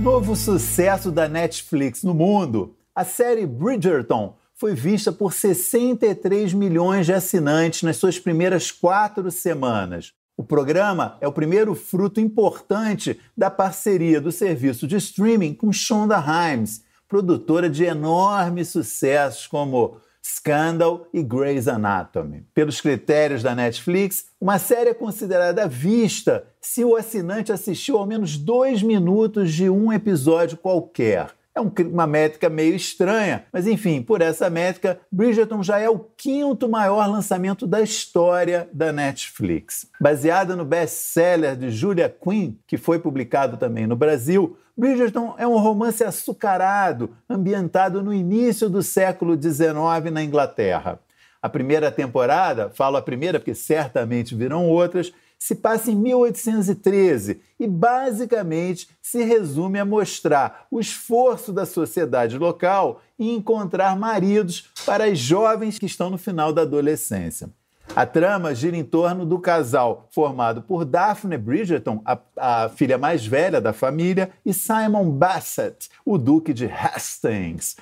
Novo sucesso da Netflix no mundo. A série Bridgerton foi vista por 63 milhões de assinantes nas suas primeiras quatro semanas. O programa é o primeiro fruto importante da parceria do serviço de streaming com Shonda Rhimes, produtora de enormes sucessos como Scandal e Grey's Anatomy. Pelos critérios da Netflix, uma série é considerada vista se o assinante assistiu ao menos dois minutos de um episódio qualquer. É um, uma métrica meio estranha, mas enfim, por essa métrica, Bridgerton já é o quinto maior lançamento da história da Netflix. Baseada no best-seller de Julia Quinn, que foi publicado também no Brasil, Bridgerton é um romance açucarado, ambientado no início do século XIX na Inglaterra. A primeira temporada, falo a primeira porque certamente virão outras, se passa em 1813 e basicamente se resume a mostrar o esforço da sociedade local em encontrar maridos para as jovens que estão no final da adolescência. A trama gira em torno do casal formado por Daphne Bridgerton, a, a, filha mais velha da família, e Simon Bassett, o duque de Hastings.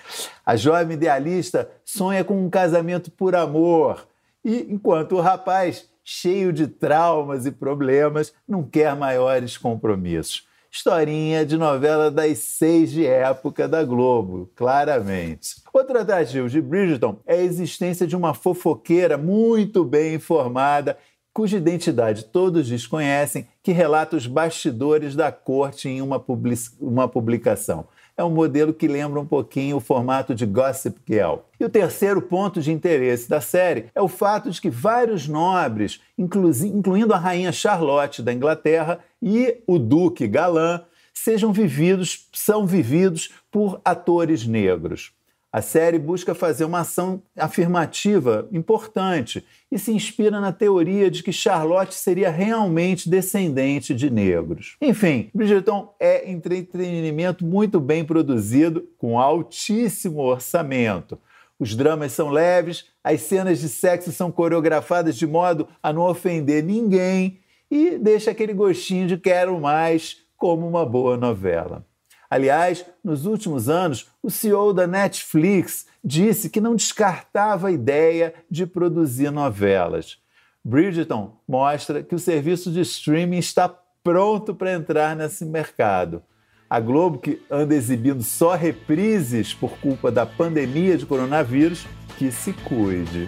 A jovem idealista sonha com um casamento por amor, e enquanto o rapaz cheio de traumas e problemas, não quer maiores compromissos. Historinha de novela das seis de época da Globo, claramente. Outro atrativo de Bridgerton é a existência de uma fofoqueira muito bem informada, cuja identidade todos desconhecem, que relata os bastidores da corte em uma, uma publicação é um modelo que lembra um pouquinho o formato de Gossip Girl. E o terceiro ponto de interesse da série é o fato de que vários nobres, inclu incluindo a rainha Charlotte da Inglaterra e o duque Galã, sejam vividos, são vividos por atores negros. A série busca fazer uma ação afirmativa importante e se inspira na teoria de que Charlotte seria realmente descendente de negros. Enfim, Bridgerton é entretenimento muito bem produzido, com altíssimo orçamento. Os dramas são leves, as cenas de sexo são coreografadas de modo a não ofender ninguém e deixa aquele gostinho de quero mais, como uma boa novela. Aliás, nos últimos anos, o CEO da Netflix disse que não descartava a ideia de produzir novelas. Bridgerton mostra que o serviço de streaming está pronto para entrar nesse mercado. A Globo, que anda exibindo só reprises por culpa da pandemia de coronavírus, que se cuide.